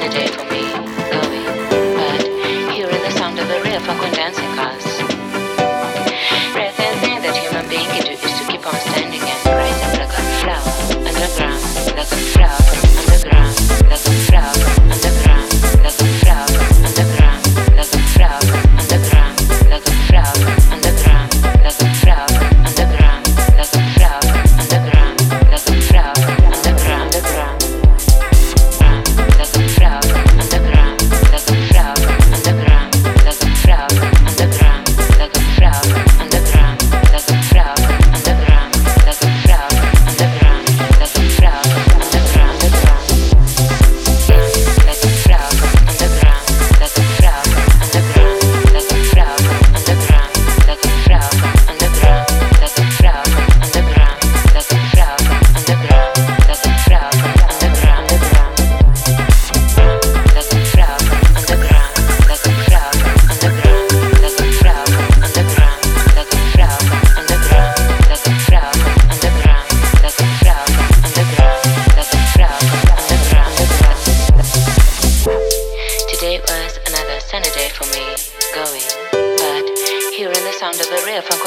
meditate for me.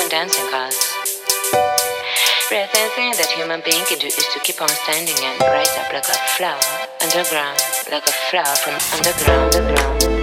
Dancing cars. Everything thing that human being can do is to keep on standing and rise up like a flower underground, like a flower from underground, underground.